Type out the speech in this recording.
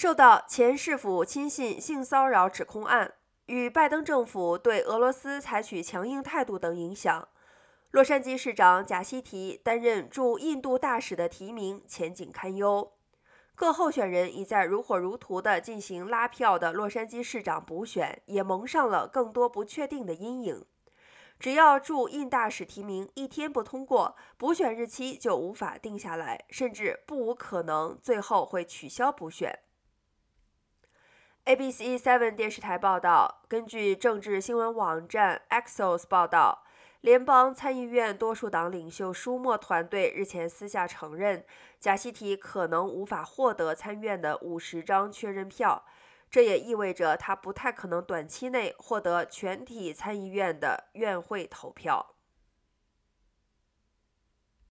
受到前市府亲信性骚扰指控案与拜登政府对俄罗斯采取强硬态度等影响，洛杉矶市长贾西提担任驻印度大使的提名前景堪忧。各候选人已在如火如荼地进行拉票的洛杉矶市长补选，也蒙上了更多不确定的阴影。只要驻印大使提名一天不通过，补选日期就无法定下来，甚至不无可能最后会取消补选。ABC Seven 电视台报道，根据政治新闻网站 Axios 报道，联邦参议院多数党领袖舒默团队日前私下承认，贾西提可能无法获得参院的五十张确认票。这也意味着他不太可能短期内获得全体参议院的院会投票。